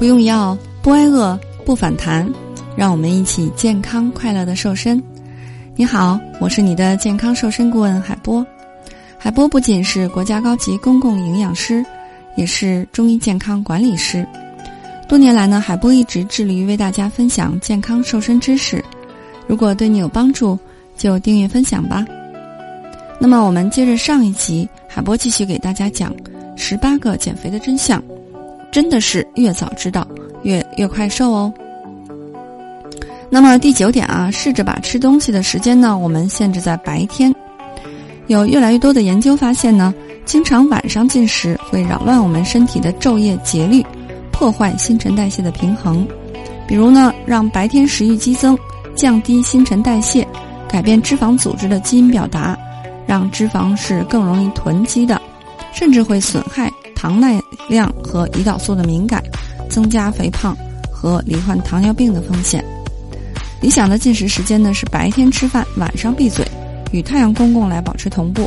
不用药，不挨饿，不反弹，让我们一起健康快乐的瘦身。你好，我是你的健康瘦身顾问海波。海波不仅是国家高级公共营养师，也是中医健康管理师。多年来呢，海波一直致力于为大家分享健康瘦身知识。如果对你有帮助，就订阅分享吧。那么我们接着上一集，海波继续给大家讲十八个减肥的真相。真的是越早知道越越快瘦哦。那么第九点啊，试着把吃东西的时间呢，我们限制在白天。有越来越多的研究发现呢，经常晚上进食会扰乱我们身体的昼夜节律，破坏新陈代谢的平衡。比如呢，让白天食欲激增，降低新陈代谢，改变脂肪组织的基因表达，让脂肪是更容易囤积的，甚至会损害。糖耐量和胰岛素的敏感，增加肥胖和罹患糖尿病的风险。理想的进食时间呢是白天吃饭，晚上闭嘴，与太阳公公来保持同步。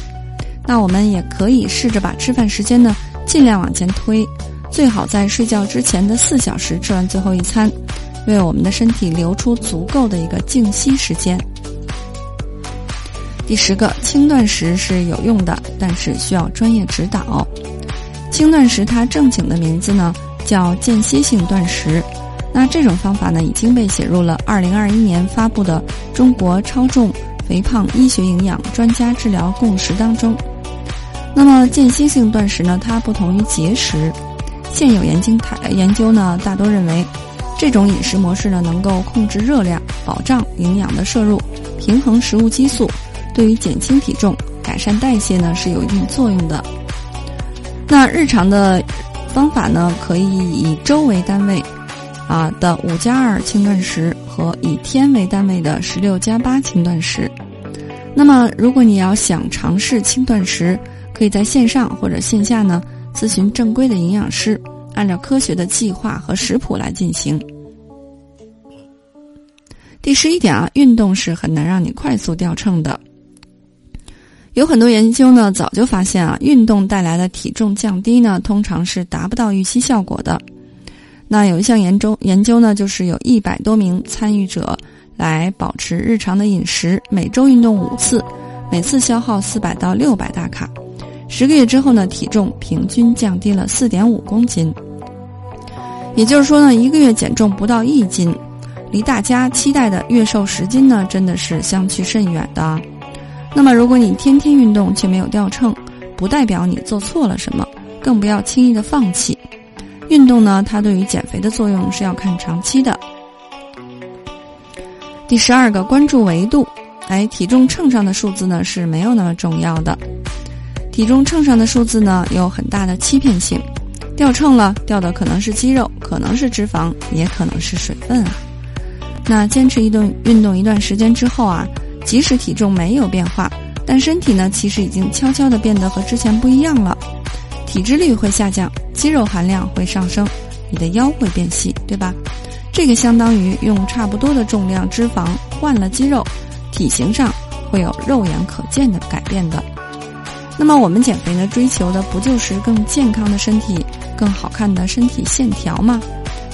那我们也可以试着把吃饭时间呢尽量往前推，最好在睡觉之前的四小时吃完最后一餐，为我们的身体留出足够的一个静息时间。第十个，轻断食是有用的，但是需要专业指导。轻断食，它正经的名字呢叫间歇性断食。那这种方法呢已经被写入了2021年发布的《中国超重肥胖医学营养专家治疗共识》当中。那么间歇性断食呢，它不同于节食。现有研究台研究呢，大多认为这种饮食模式呢能够控制热量，保障营养的摄入，平衡食物激素，对于减轻体重、改善代谢呢是有一定作用的。那日常的方法呢，可以以周为单位，啊的五加二轻断食和以天为单位的十六加八轻断食。那么，如果你要想尝试轻断食，可以在线上或者线下呢咨询正规的营养师，按照科学的计划和食谱来进行。第十一点啊，运动是很难让你快速掉秤的。有很多研究呢，早就发现啊，运动带来的体重降低呢，通常是达不到预期效果的。那有一项研究研究呢，就是有一百多名参与者来保持日常的饮食，每周运动五次，每次消耗四百到六百大卡，十个月之后呢，体重平均降低了四点五公斤。也就是说呢，一个月减重不到一斤，离大家期待的月瘦十斤呢，真的是相去甚远的。那么，如果你天天运动却没有掉秤，不代表你做错了什么，更不要轻易的放弃。运动呢，它对于减肥的作用是要看长期的。第十二个，关注维度。哎，体重秤上的数字呢是没有那么重要的。体重秤上的数字呢有很大的欺骗性，掉秤了，掉的可能是肌肉，可能是脂肪，也可能是水分啊。那坚持一顿运动一段时间之后啊。即使体重没有变化，但身体呢，其实已经悄悄的变得和之前不一样了。体脂率会下降，肌肉含量会上升，你的腰会变细，对吧？这个相当于用差不多的重量脂肪换了肌肉，体型上会有肉眼可见的改变的。那么我们减肥呢，追求的不就是更健康的身体，更好看的身体线条吗？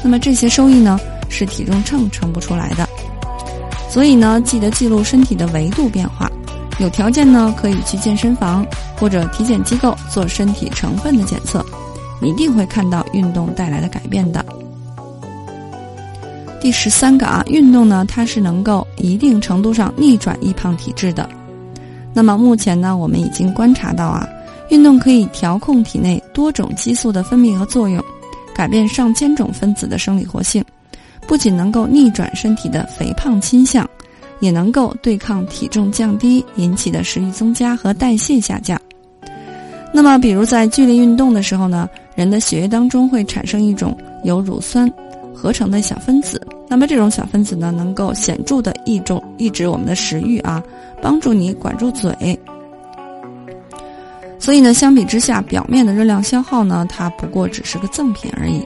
那么这些收益呢，是体重秤称不出来的。所以呢，记得记录身体的维度变化，有条件呢可以去健身房或者体检机构做身体成分的检测，你一定会看到运动带来的改变的。第十三个啊，运动呢它是能够一定程度上逆转易胖体质的。那么目前呢，我们已经观察到啊，运动可以调控体内多种激素的分泌和作用，改变上千种分子的生理活性。不仅能够逆转身体的肥胖倾向，也能够对抗体重降低引起的食欲增加和代谢下降。那么，比如在剧烈运动的时候呢，人的血液当中会产生一种由乳酸合成的小分子。那么，这种小分子呢，能够显著的抑制抑制我们的食欲啊，帮助你管住嘴。所以呢，相比之下，表面的热量消耗呢，它不过只是个赠品而已。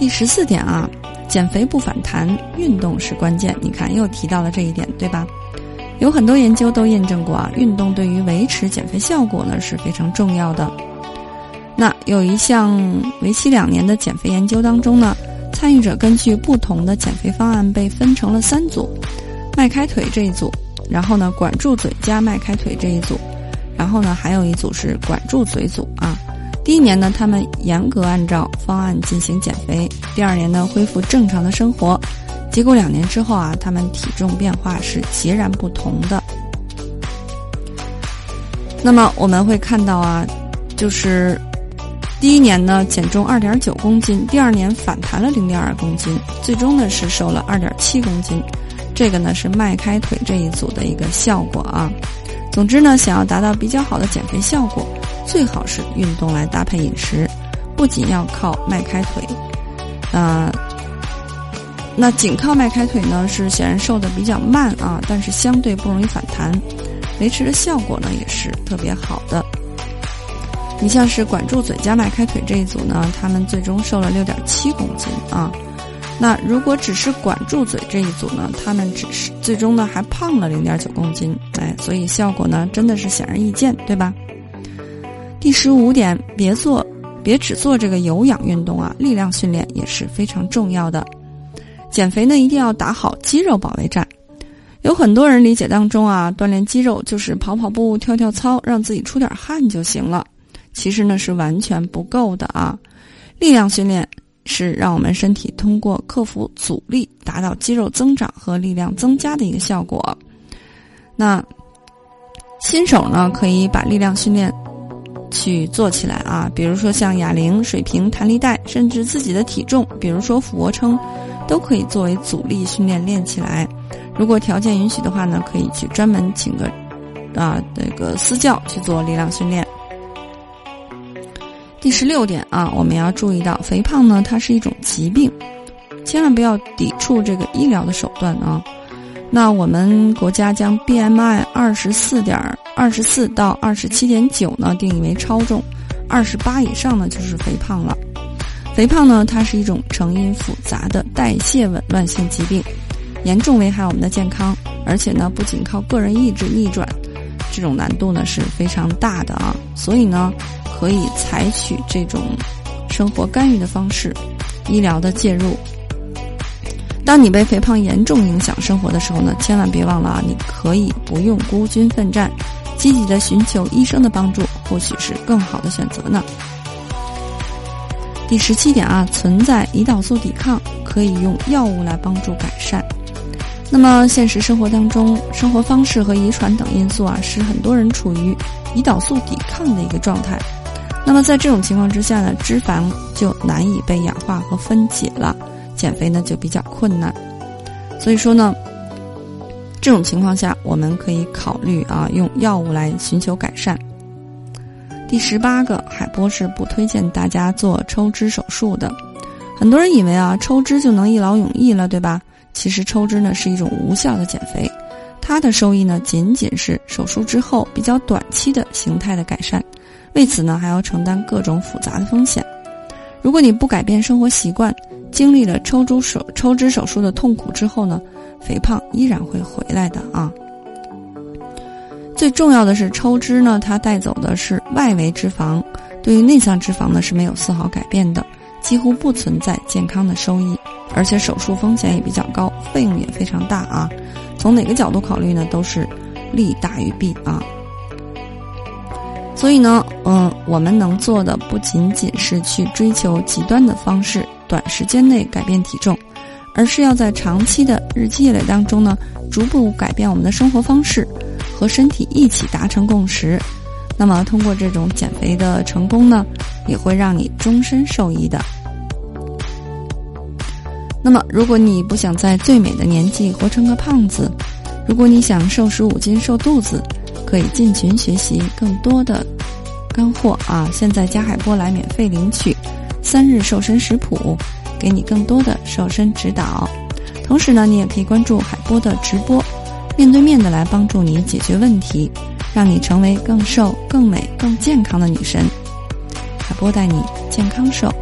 第十四点啊，减肥不反弹，运动是关键。你看，又提到了这一点，对吧？有很多研究都验证过啊，运动对于维持减肥效果呢是非常重要的。那有一项为期两年的减肥研究当中呢，参与者根据不同的减肥方案被分成了三组：迈开腿这一组，然后呢管住嘴加迈开腿这一组，然后呢还有一组是管住嘴组啊。第一年呢，他们严格按照方案进行减肥；第二年呢，恢复正常的生活。结果两年之后啊，他们体重变化是截然不同的。那么我们会看到啊，就是第一年呢减重二点九公斤，第二年反弹了零点二公斤，最终呢是瘦了二点七公斤。这个呢是迈开腿这一组的一个效果啊。总之呢，想要达到比较好的减肥效果，最好是运动来搭配饮食，不仅要靠迈开腿，啊。那仅靠迈开腿呢，是显然瘦的比较慢啊，但是相对不容易反弹，维持的效果呢也是特别好的。你像是管住嘴加迈开腿这一组呢，他们最终瘦了六点七公斤啊。那如果只是管住嘴这一组呢，他们只是最终呢还胖了零点九公斤，哎，所以效果呢真的是显而易见，对吧？第十五点，别做，别只做这个有氧运动啊，力量训练也是非常重要的。减肥呢，一定要打好肌肉保卫战。有很多人理解当中啊，锻炼肌肉就是跑跑步、跳跳操，让自己出点汗就行了。其实呢，是完全不够的啊。力量训练是让我们身体通过克服阻力，达到肌肉增长和力量增加的一个效果。那新手呢，可以把力量训练去做起来啊，比如说像哑铃、水平、弹力带，甚至自己的体重，比如说俯卧撑。都可以作为阻力训练练起来。如果条件允许的话呢，可以去专门请个啊那个私教去做力量训练。第十六点啊，我们要注意到，肥胖呢它是一种疾病，千万不要抵触这个医疗的手段啊。那我们国家将 BMI 二十四点二十四到二十七点九呢定义为超重，二十八以上呢就是肥胖了。肥胖呢，它是一种成因复杂的代谢紊乱性疾病，严重危害我们的健康，而且呢，不仅靠个人意志逆转，这种难度呢是非常大的啊。所以呢，可以采取这种生活干预的方式，医疗的介入。当你被肥胖严重影响生活的时候呢，千万别忘了啊，你可以不用孤军奋战，积极的寻求医生的帮助，或许是更好的选择呢。第十七点啊，存在胰岛素抵抗，可以用药物来帮助改善。那么现实生活当中，生活方式和遗传等因素啊，使很多人处于胰岛素抵抗的一个状态。那么在这种情况之下呢，脂肪就难以被氧化和分解了，减肥呢就比较困难。所以说呢，这种情况下，我们可以考虑啊，用药物来寻求改善。第十八个，海波是不推荐大家做抽脂手术的。很多人以为啊，抽脂就能一劳永逸了，对吧？其实抽脂呢是一种无效的减肥，它的收益呢仅仅是手术之后比较短期的形态的改善，为此呢还要承担各种复杂的风险。如果你不改变生活习惯，经历了抽脂手抽脂手术的痛苦之后呢，肥胖依然会回来的啊。最重要的是抽脂呢，它带走的是外围脂肪，对于内脏脂肪呢是没有丝毫改变的，几乎不存在健康的收益，而且手术风险也比较高，费用也非常大啊。从哪个角度考虑呢，都是利大于弊啊。所以呢，嗯，我们能做的不仅仅是去追求极端的方式，短时间内改变体重，而是要在长期的日积月累当中呢，逐步改变我们的生活方式。和身体一起达成共识，那么通过这种减肥的成功呢，也会让你终身受益的。那么，如果你不想在最美的年纪活成个胖子，如果你想瘦十五斤瘦肚子，可以进群学习更多的干货啊！现在加海波来免费领取三日瘦身食谱，给你更多的瘦身指导。同时呢，你也可以关注海波的直播。面对面的来帮助你解决问题，让你成为更瘦、更美、更健康的女神。海波带你健康瘦。